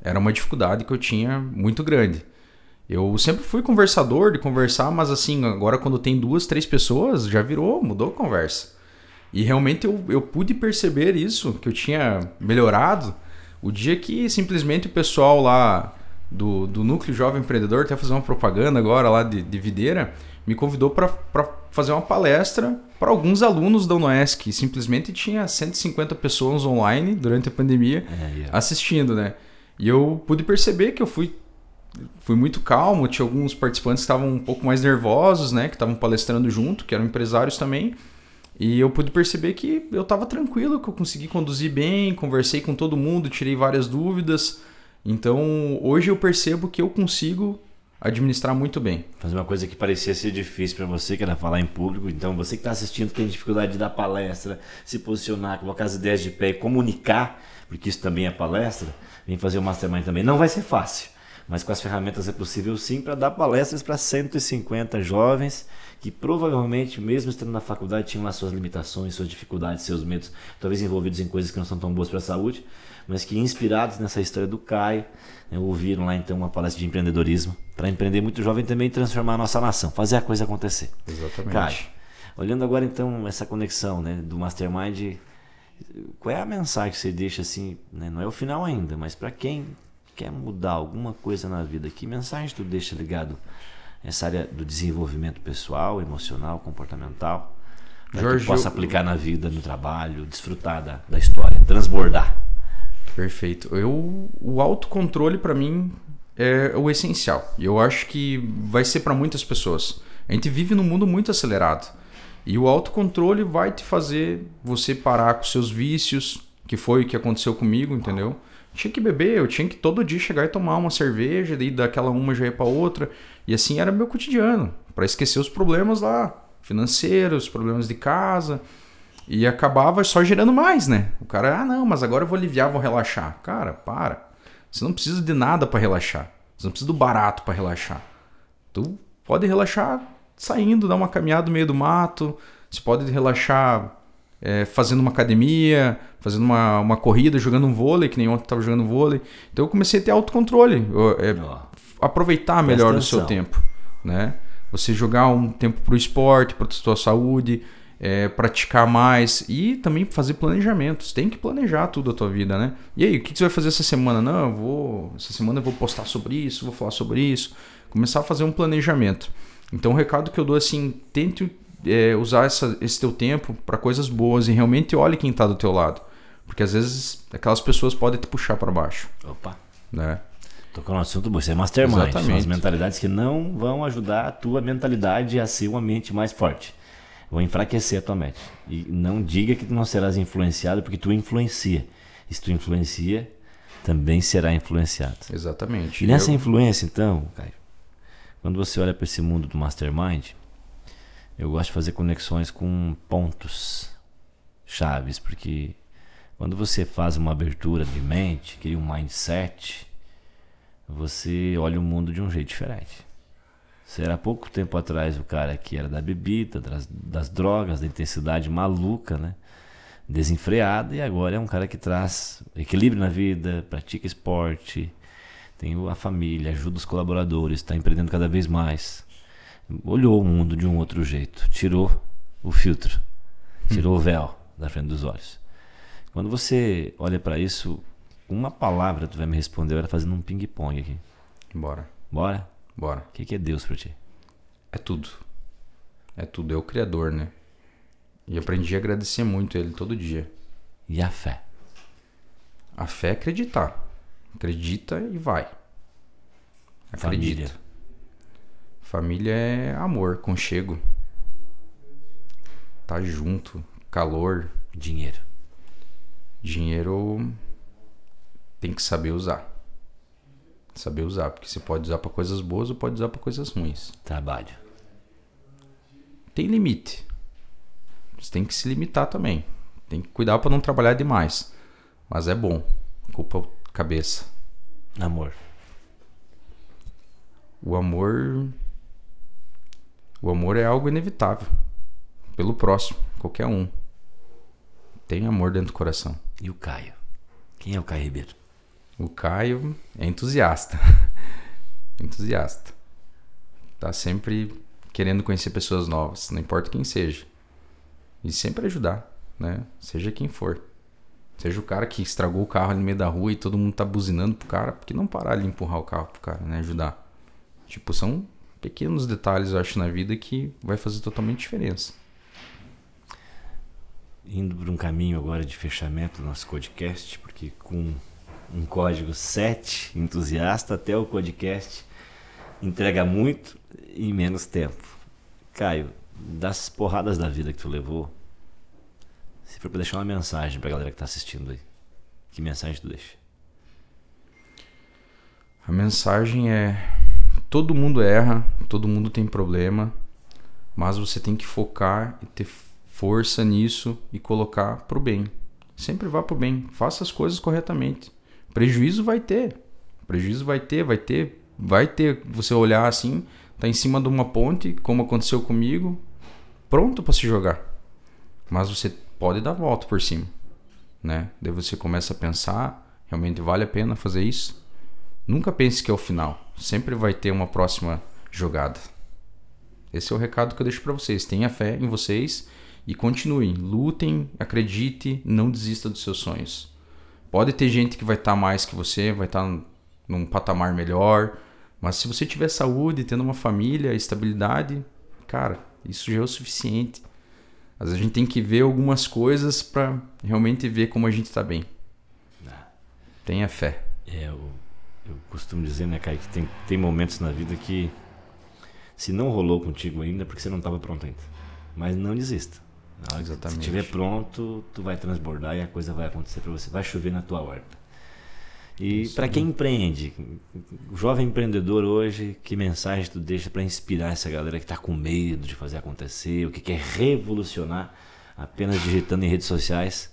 Era uma dificuldade que eu tinha muito grande. Eu sempre fui conversador de conversar, mas assim, agora quando tem duas, três pessoas, já virou, mudou a conversa. E realmente eu, eu pude perceber isso, que eu tinha melhorado, o dia que simplesmente o pessoal lá do, do Núcleo Jovem Empreendedor, até fazer uma propaganda agora lá de, de Videira, me convidou para fazer uma palestra para alguns alunos da UNOESC. Simplesmente tinha 150 pessoas online durante a pandemia é, yeah. assistindo, né? E eu pude perceber que eu fui, fui muito calmo. Tinha alguns participantes que estavam um pouco mais nervosos, né? Que estavam palestrando junto, que eram empresários também. E eu pude perceber que eu estava tranquilo, que eu consegui conduzir bem, conversei com todo mundo, tirei várias dúvidas. Então hoje eu percebo que eu consigo administrar muito bem. Fazer uma coisa que parecia ser difícil para você, que era falar em público. Então, você que está assistindo tem dificuldade de dar palestra, se posicionar, colocar as ideias de pé e comunicar, porque isso também é palestra, vem fazer o Mastermind também. Não vai ser fácil, mas com as ferramentas é possível sim para dar palestras para 150 jovens que provavelmente, mesmo estando na faculdade, tinham lá suas limitações, suas dificuldades, seus medos, talvez envolvidos em coisas que não são tão boas para a saúde, mas que inspirados nessa história do Caio, né, ouviram lá então uma palestra de empreendedorismo para empreender muito jovem também transformar a nossa nação, fazer a coisa acontecer. Exatamente. Caio, olhando agora então essa conexão né, do Mastermind, qual é a mensagem que você deixa assim, né, não é o final ainda, mas para quem quer mudar alguma coisa na vida, que mensagem tu deixa ligado essa área do desenvolvimento pessoal, emocional, comportamental, para Jorge, que possa aplicar na vida, no trabalho, desfrutar da, da história, transbordar. Perfeito. Eu, o autocontrole para mim é o essencial. E eu acho que vai ser para muitas pessoas. A gente vive num mundo muito acelerado. E o autocontrole vai te fazer você parar com seus vícios, que foi o que aconteceu comigo, entendeu? Tinha que beber, eu tinha que todo dia chegar e tomar uma cerveja, daí daquela uma já ia para outra. E assim era meu cotidiano, para esquecer os problemas lá, financeiros, problemas de casa. E acabava só gerando mais, né? O cara, ah, não, mas agora eu vou aliviar, vou relaxar. Cara, para. Você não precisa de nada para relaxar. Você não precisa do barato para relaxar. Tu pode relaxar saindo, dar uma caminhada no meio do mato. Você pode relaxar é, fazendo uma academia, fazendo uma, uma corrida, jogando um vôlei, que nem ontem estava jogando vôlei. Então eu comecei a ter autocontrole. Eu, é. Aproveitar melhor o seu tempo. Né? Você jogar um tempo para o esporte, para a sua saúde é, praticar mais e também fazer planejamentos. Tem que planejar tudo a tua vida, né? E aí, o que, você vai fazer essa semana? Não, eu vou. Essa semana eu vou postar sobre isso, vou falar sobre isso. Começar a fazer um planejamento. Então, o recado que eu dou é assim: tente é, usar essa, esse teu tempo para coisas boas e realmente olhe quem está do teu lado. Porque às vezes aquelas pessoas podem te puxar para baixo. Opa. Né? Tocou no assunto, você é mastermind. Exatamente. São as mentalidades que não vão ajudar a tua mentalidade a ser uma mente mais forte vão enfraquecer a tua mente. E não diga que tu não serás influenciado, porque tu influencia. E se tu influencia, também será influenciado. Exatamente. E nessa Eu... influência, então, Caio, quando você olha para esse mundo do mastermind, eu gosto de fazer conexões com pontos chaves, porque quando você faz uma abertura de mente, cria um mindset, você olha o mundo de um jeito diferente. Será pouco tempo atrás o cara que era da bebida, das, das drogas, da intensidade maluca, né? Desenfreada, e agora é um cara que traz equilíbrio na vida, pratica esporte, tem a família, ajuda os colaboradores, está empreendendo cada vez mais. Olhou o mundo de um outro jeito, tirou o filtro, tirou o véu da frente dos olhos. Quando você olha para isso, uma palavra tu vai me responder, eu era fazendo um ping-pong aqui. Bora. Bora? Bora. O que, que é Deus para ti? É tudo. É tudo. É o Criador, né? E aprendi a agradecer muito Ele todo dia. E a fé? A fé é acreditar. Acredita e vai. Acredita. Família. Família é amor, conchego. Tá junto, calor. Dinheiro. Dinheiro tem que saber usar. Saber usar, porque você pode usar para coisas boas ou pode usar para coisas ruins. Trabalho. Tem limite. Você tem que se limitar também. Tem que cuidar para não trabalhar demais. Mas é bom. Culpa cabeça. Amor. O amor. O amor é algo inevitável. Pelo próximo, qualquer um. Tem amor dentro do coração. E o Caio? Quem é o Caio Ribeiro? O Caio é entusiasta. entusiasta. Tá sempre querendo conhecer pessoas novas, não importa quem seja. E sempre ajudar, né? Seja quem for. Seja o cara que estragou o carro ali no meio da rua e todo mundo tá buzinando pro cara, porque não parar ali e empurrar o carro pro cara, né? Ajudar. Tipo, são pequenos detalhes, eu acho, na vida que vai fazer totalmente diferença. Indo por um caminho agora de fechamento do nosso podcast, porque com um código 7 entusiasta até o podcast entrega muito em menos tempo. Caio, das porradas da vida que tu levou, se for para deixar uma mensagem para a galera que está assistindo aí, que mensagem tu deixa? A mensagem é todo mundo erra, todo mundo tem problema, mas você tem que focar e ter força nisso e colocar pro bem. Sempre vá pro bem, faça as coisas corretamente. Prejuízo vai ter. Prejuízo vai ter, vai ter, vai ter. Você olhar assim, tá em cima de uma ponte, como aconteceu comigo, pronto para se jogar. Mas você pode dar volta por cima, né? Daí você começa a pensar, realmente vale a pena fazer isso? Nunca pense que é o final. Sempre vai ter uma próxima jogada. Esse é o recado que eu deixo para vocês. Tenha fé em vocês e continuem, lutem, acredite, não desista dos seus sonhos. Pode ter gente que vai estar tá mais que você, vai estar tá num patamar melhor, mas se você tiver saúde, tendo uma família, estabilidade, cara, isso já é o suficiente. Vezes a gente tem que ver algumas coisas para realmente ver como a gente está bem. Ah. Tenha fé. É, eu, eu costumo dizer, né, Kai, que tem, tem momentos na vida que se não rolou contigo ainda, é porque você não estava pronto ainda. Mas não desista. Exatamente. Se estiver pronto, tu vai transbordar e a coisa vai acontecer para você. Vai chover na tua horta. E para quem empreende, o jovem empreendedor hoje, que mensagem tu deixa para inspirar essa galera que está com medo de fazer acontecer, o que quer revolucionar apenas digitando em redes sociais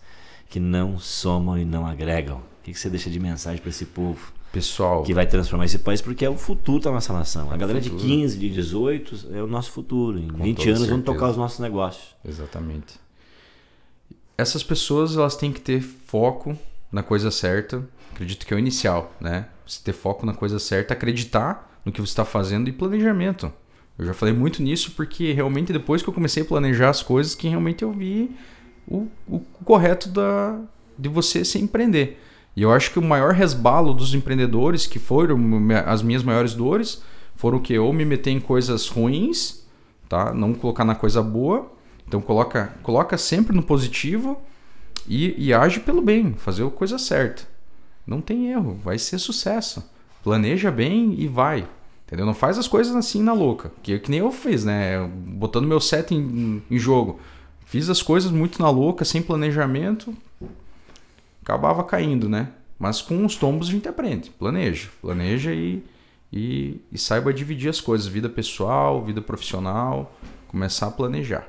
que não somam e não agregam? O que, que você deixa de mensagem para esse povo? Pessoal. Que vai transformar esse país, porque é o futuro da nossa nação. A galera futuro. de 15, de 18 é o nosso futuro. Em com 20 anos certeza. vamos tocar os nossos negócios. Exatamente. Essas pessoas elas têm que ter foco na coisa certa Acredito que é o inicial, né? Você ter foco na coisa certa, acreditar no que você está fazendo e planejamento. Eu já falei muito nisso porque realmente depois que eu comecei a planejar as coisas, que realmente eu vi o, o correto da, de você se empreender. E eu acho que o maior resbalo dos empreendedores, que foram as minhas maiores dores, foram que ou me meter em coisas ruins, tá? Não colocar na coisa boa. Então coloca, coloca sempre no positivo e, e age pelo bem, fazer a coisa certa. Não tem erro, vai ser sucesso. Planeja bem e vai. Entendeu? Não faz as coisas assim na louca. Que, que nem eu fiz, né? Botando meu set em, em jogo. Fiz as coisas muito na louca, sem planejamento. Acabava caindo, né? Mas com os tombos a gente aprende. Planeja. Planeja e, e, e saiba dividir as coisas. Vida pessoal, vida profissional. Começar a planejar.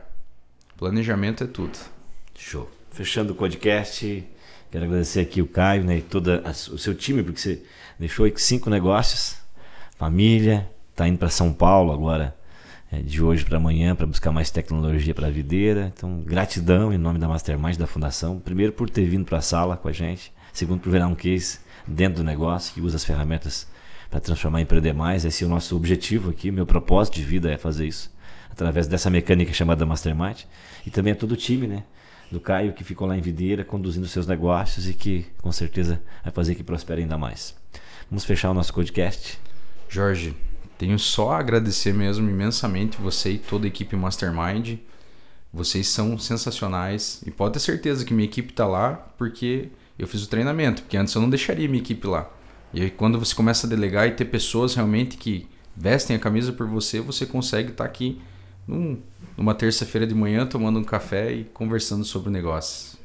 Planejamento é tudo. Show. Fechando o podcast. Quero agradecer aqui o Caio né, e todo o seu time, porque você deixou cinco negócios, família, está indo para São Paulo agora, é, de hoje para amanhã, para buscar mais tecnologia para a videira. Então, gratidão em nome da Mastermind da Fundação. Primeiro, por ter vindo para a sala com a gente. Segundo, por virar um case dentro do negócio que usa as ferramentas para transformar e empreender mais. Esse é o nosso objetivo aqui, meu propósito de vida é fazer isso através dessa mecânica chamada Mastermind. E também a todo o time, né? do Caio, que ficou lá em Videira, conduzindo seus negócios e que com certeza vai fazer que prospere ainda mais. Vamos fechar o nosso podcast. Jorge, tenho só a agradecer mesmo imensamente você e toda a equipe Mastermind. Vocês são sensacionais e pode ter certeza que minha equipe está lá porque eu fiz o treinamento, porque antes eu não deixaria minha equipe lá. E aí, quando você começa a delegar e ter pessoas realmente que vestem a camisa por você, você consegue estar tá aqui num, numa terça-feira de manhã tomando um café e conversando sobre negócios.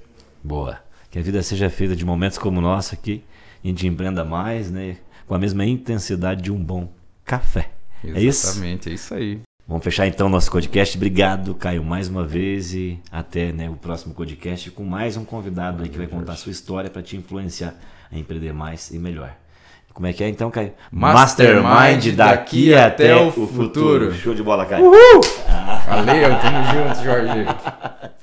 Boa. Que a vida seja feita de momentos como o nosso aqui, a gente empreenda mais, né? Com a mesma intensidade de um bom café. Exatamente, é isso? Exatamente, é isso aí. Vamos fechar então nosso podcast. Obrigado, Caio, mais uma vez e até né, o próximo podcast com mais um convidado aí que vai contar a sua história para te influenciar a empreender mais e melhor. Como é que é então, Caio? Mastermind daqui até o futuro. Show de bola, Caio. Uhul! Valeu, tamo junto, Jorge.